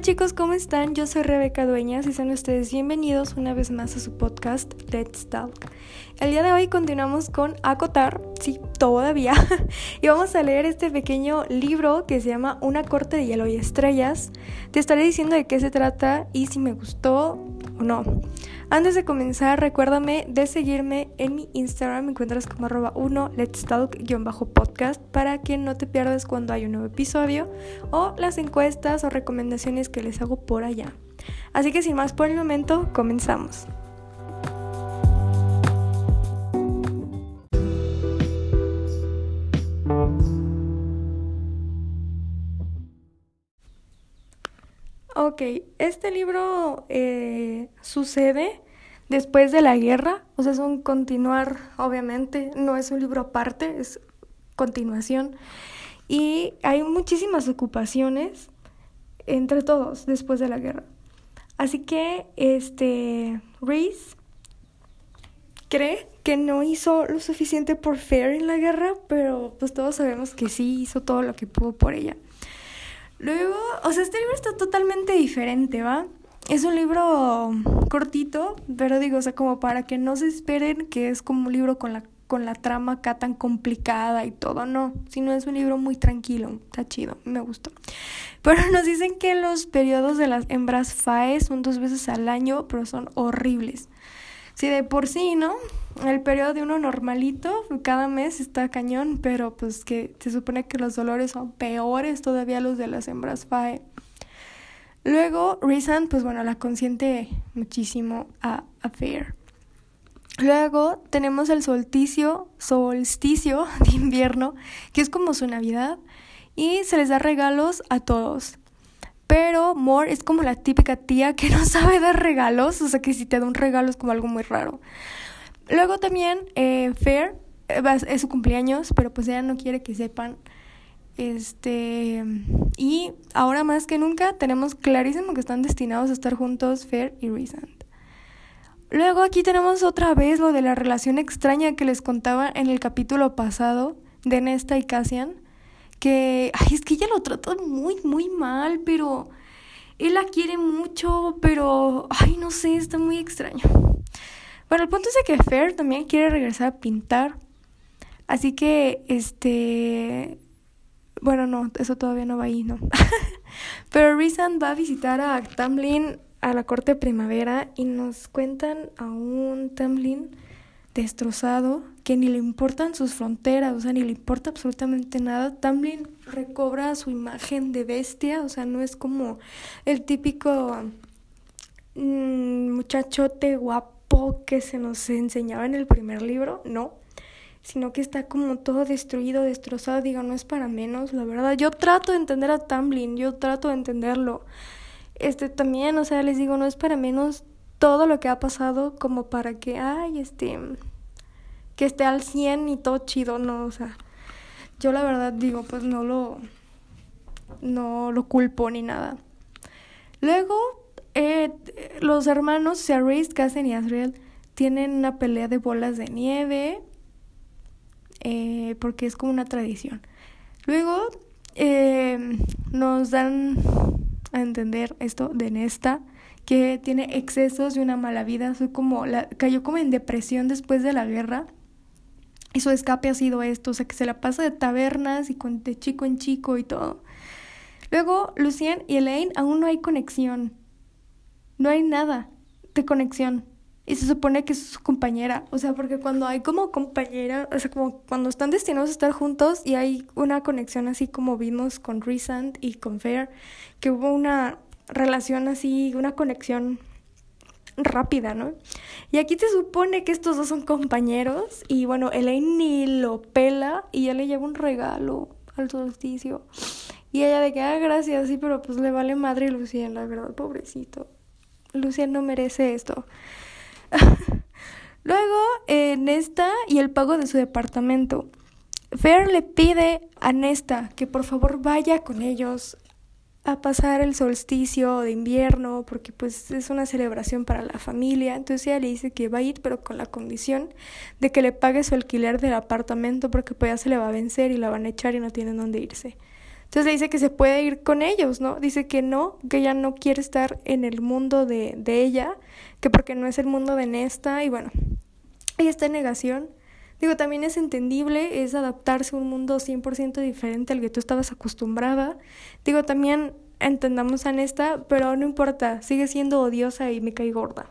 Chicos, ¿cómo están? Yo soy Rebeca Dueñas y sean ustedes bienvenidos una vez más a su podcast Let's Talk. El día de hoy continuamos con Acotar, sí, todavía, y vamos a leer este pequeño libro que se llama Una corte de hielo y estrellas. Te estaré diciendo de qué se trata y si me gustó no. Antes de comenzar, recuérdame de seguirme en mi Instagram, me encuentras como arroba 1 let's talk-podcast para que no te pierdas cuando hay un nuevo episodio o las encuestas o recomendaciones que les hago por allá. Así que sin más por el momento, comenzamos. Ok, este libro eh, sucede después de la guerra, o sea, es un continuar, obviamente, no es un libro aparte, es continuación. Y hay muchísimas ocupaciones entre todos después de la guerra. Así que, este, Reese cree que no hizo lo suficiente por Fair en la guerra, pero pues todos sabemos que sí hizo todo lo que pudo por ella. Luego, o sea, este libro está totalmente diferente, ¿va? Es un libro cortito, pero digo, o sea, como para que no se esperen que es como un libro con la, con la trama acá tan complicada y todo, no, sino es un libro muy tranquilo, está chido, me gustó. Pero nos dicen que los periodos de las hembras FAE son dos veces al año, pero son horribles. Si de por sí, ¿no? El periodo de uno normalito, cada mes está cañón, pero pues que se supone que los dolores son peores todavía los de las hembras FAE. Luego, Reason, pues bueno, la consiente muchísimo a, a Fair. Luego tenemos el solsticio, solsticio de invierno, que es como su Navidad, y se les da regalos a todos. Pero Moore es como la típica tía que no sabe dar regalos, o sea que si te da un regalo es como algo muy raro. Luego también eh, Fair eh, es su cumpleaños, pero pues ella no quiere que sepan. Este y ahora más que nunca tenemos clarísimo que están destinados a estar juntos Fair y Reason. Luego aquí tenemos otra vez lo de la relación extraña que les contaba en el capítulo pasado de Nesta y Cassian que, ay, es que ella lo trata muy, muy mal, pero él la quiere mucho, pero, ay, no sé, está muy extraño. Bueno, el punto es que Fair también quiere regresar a pintar. Así que, este... Bueno, no, eso todavía no va ahí, ¿no? Pero Rizan va a visitar a Tamlin a la corte de primavera y nos cuentan a un Tamlin destrozado, que ni le importan sus fronteras, o sea, ni le importa absolutamente nada. También recobra su imagen de bestia, o sea, no es como el típico mm, muchachote guapo que se nos enseñaba en el primer libro, no, sino que está como todo destruido, destrozado, digo, no es para menos, la verdad. Yo trato de entender a Tamblin, yo trato de entenderlo. Este también, o sea, les digo, no es para menos todo lo que ha pasado como para que, ay, este, que esté al 100 y todo chido, no, o sea, yo la verdad digo, pues no lo, no lo culpo ni nada. Luego, eh, los hermanos, sea Reese, Cassian y Azriel, tienen una pelea de bolas de nieve, eh, porque es como una tradición. Luego, eh, nos dan a entender esto de Nesta, que tiene excesos y una mala vida, como la, cayó como en depresión después de la guerra. Y su escape ha sido esto, o sea que se la pasa de tabernas y con, de chico en chico y todo. Luego, Lucien y Elaine aún no hay conexión. No hay nada de conexión. Y se supone que es su compañera. O sea, porque cuando hay como compañera, o sea, como cuando están destinados a estar juntos y hay una conexión así como vimos con Resand y con Fair, que hubo una relación así, una conexión rápida, ¿no? Y aquí se supone que estos dos son compañeros y bueno, Elaine ni lo pela y ya le lleva un regalo al solsticio. Y ella de que, ah, gracias, sí, pero pues le vale madre a Lucien, la verdad, pobrecito. Lucien no merece esto. Luego, en esta y el pago de su departamento. Fair le pide a Nesta que por favor vaya con ellos a pasar el solsticio de invierno porque pues es una celebración para la familia. Entonces ella le dice que va a ir pero con la condición de que le pague su alquiler del apartamento porque pues ya se le va a vencer y la van a echar y no tienen dónde irse. Entonces dice que se puede ir con ellos, ¿no? Dice que no, que ella no quiere estar en el mundo de, de ella, que porque no es el mundo de Nesta, y bueno, ella está en negación. Digo, también es entendible, es adaptarse a un mundo 100% diferente al que tú estabas acostumbrada. Digo, también entendamos a Nesta, pero no importa, sigue siendo odiosa y me cae gorda.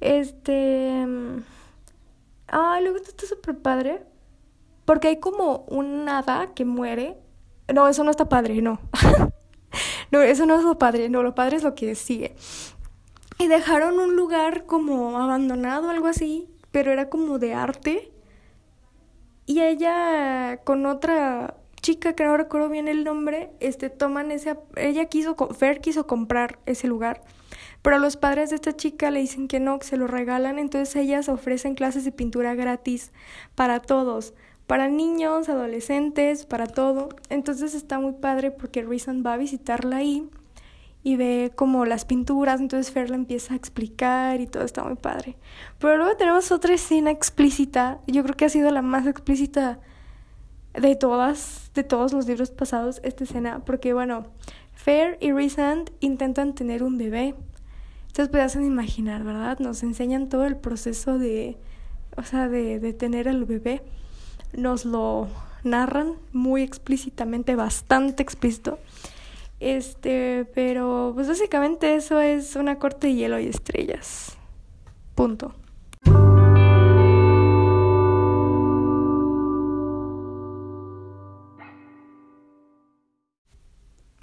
Este... Ah, luego está súper padre. Porque hay como un hada que muere. No, eso no está padre, no. no, eso no es lo padre, no, lo padre es lo que sigue. Y dejaron un lugar como abandonado, algo así, pero era como de arte. Y ella con otra chica que no recuerdo bien el nombre, este toman ese ella quiso Fer quiso comprar ese lugar pero los padres de esta chica le dicen que no, que se lo regalan, entonces ellas ofrecen clases de pintura gratis para todos, para niños, adolescentes, para todo. Entonces está muy padre porque Reason va a visitarla ahí y ve como las pinturas, entonces Fer le empieza a explicar y todo está muy padre. Pero luego tenemos otra escena explícita, yo creo que ha sido la más explícita de todas, de todos los libros pasados, esta escena, porque bueno, Fer y Resand intentan tener un bebé. Ustedes pueden imaginar, ¿verdad? Nos enseñan todo el proceso de, o sea, de, de tener el bebé. Nos lo narran muy explícitamente, bastante explícito. Este, pero pues básicamente eso es una corte de hielo y estrellas. Punto.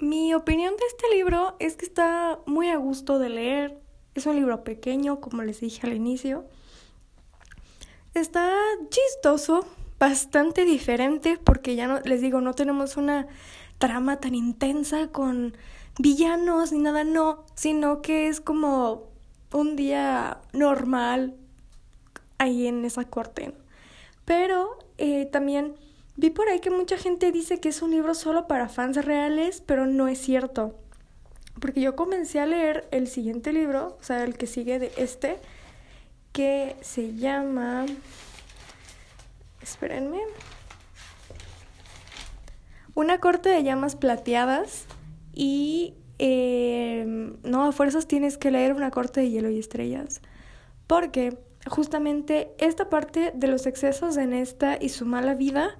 Mi opinión de este libro es que está muy a gusto de leer. Es un libro pequeño, como les dije al inicio. Está chistoso, bastante diferente, porque ya no, les digo, no tenemos una trama tan intensa con villanos ni nada, no, sino que es como un día normal ahí en esa corte. Pero eh, también Vi por ahí que mucha gente dice que es un libro solo para fans reales, pero no es cierto. Porque yo comencé a leer el siguiente libro, o sea, el que sigue de este, que se llama... Espérenme. Una corte de llamas plateadas y... Eh, no, a fuerzas tienes que leer una corte de hielo y estrellas. Porque justamente esta parte de los excesos en esta y su mala vida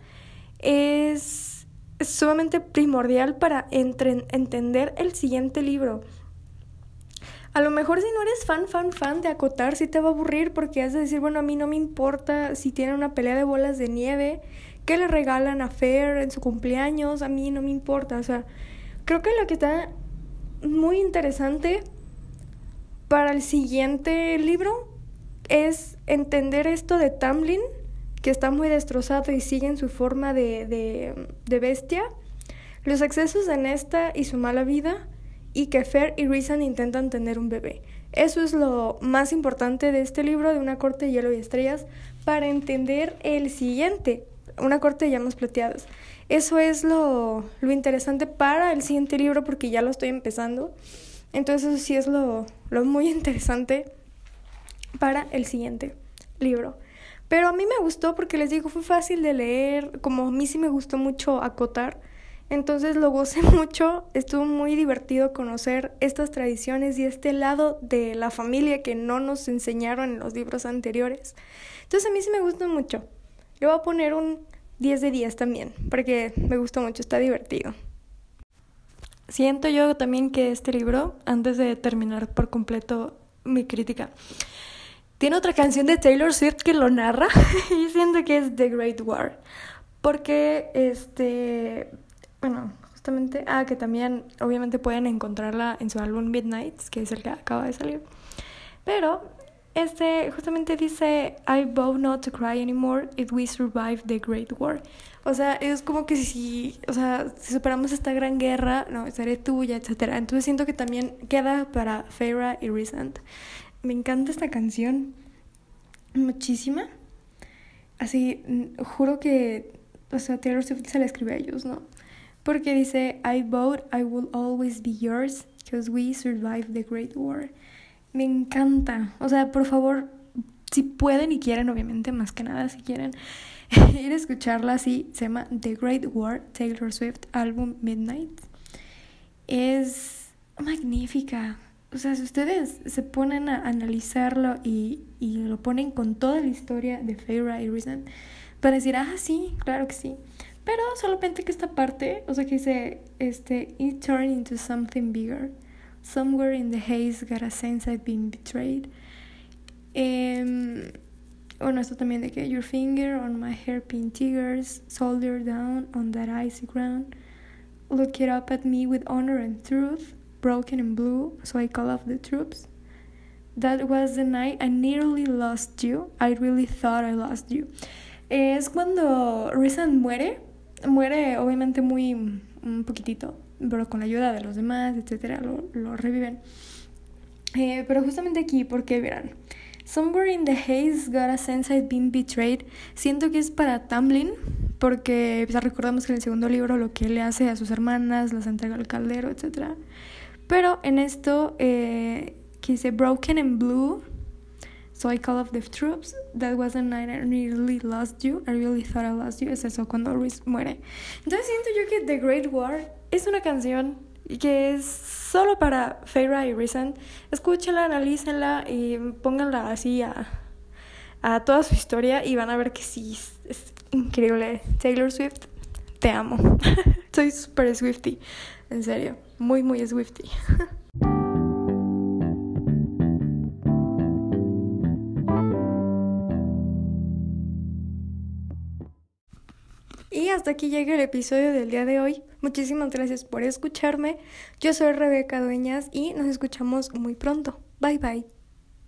es sumamente primordial para entender el siguiente libro. A lo mejor si no eres fan, fan, fan de acotar, sí te va a aburrir porque has de decir, bueno, a mí no me importa si tiene una pelea de bolas de nieve, que le regalan a Fair en su cumpleaños, a mí no me importa. O sea, creo que lo que está muy interesante para el siguiente libro es entender esto de Tamlin que está muy destrozado y sigue en su forma de, de, bestia, los excesos de Nesta y su mala vida, y que Fer y Reason intentan tener un bebé. Eso es lo más importante de este libro de Una corte de hielo y estrellas para entender el siguiente, Una corte de llamas plateadas. Eso es lo, lo interesante para el siguiente libro porque ya lo estoy empezando. Entonces eso sí es lo, lo muy interesante para el siguiente libro. Pero a mí me gustó porque les digo, fue fácil de leer, como a mí sí me gustó mucho acotar. Entonces lo gocé mucho, estuvo muy divertido conocer estas tradiciones y este lado de la familia que no nos enseñaron en los libros anteriores. Entonces a mí sí me gustó mucho. Le voy a poner un 10 de 10 también, porque me gustó mucho, está divertido. Siento yo también que este libro, antes de terminar por completo mi crítica, tiene otra canción de Taylor Swift que lo narra y siento que es The Great War. Porque, este, bueno, justamente, ah, que también obviamente pueden encontrarla en su álbum Midnights, que es el que acaba de salir. Pero, este, justamente dice, I vow not to cry anymore if we survive the Great War. O sea, es como que si, o sea, si superamos esta gran guerra, no, seré tuya, etc. Entonces siento que también queda para Farah y Resent. Me encanta esta canción. Muchísima. Así, juro que, o sea, Taylor Swift se la escribe a ellos, ¿no? Porque dice, I vote I will always be yours because we survived the Great War. Me encanta. O sea, por favor, si pueden y quieren, obviamente, más que nada, si quieren, ir a escucharla así. Se llama The Great War, Taylor Swift, álbum Midnight. Es magnífica. O sea, si ustedes se ponen a analizarlo y, y lo ponen con toda la historia de Feyre y Reason, para decir, ah, sí, claro que sí. Pero solamente que esta parte, o sea, que dice, este, it turned into something bigger. Somewhere in the haze got a sense I've been betrayed. Eh, bueno, esto también de que your finger on my hairpin tears, soldier down on that icy ground. Look it up at me with honor and truth, broken and blue, so I call off the troops. That was the night I nearly lost you. I really thought I lost you. Es cuando Risen muere. Muere obviamente muy un poquitito, pero con la ayuda de los demás, etcétera, lo, lo reviven. Eh, pero justamente aquí, porque verán, Somewhere in the haze got a sense I'd been betrayed. Siento que es para Tamlin, porque pues, recordamos que en el segundo libro lo que le hace a sus hermanas, las entrega al caldero, etc. Pero en esto, eh, que dice Broken and Blue, So I call off the troops. That was the night I really lost you. I really thought I lost you. Es eso, cuando Reese muere. Entonces siento yo que The Great War es una canción que es solo para Feyre y Reason. Escúchenla, analícenla y pónganla así a, a toda su historia y van a ver que sí, es, es increíble. Taylor Swift, te amo. Soy súper Swifty, en serio, muy, muy Swifty. Hasta aquí llega el episodio del día de hoy. Muchísimas gracias por escucharme. Yo soy Rebeca Dueñas y nos escuchamos muy pronto. Bye bye.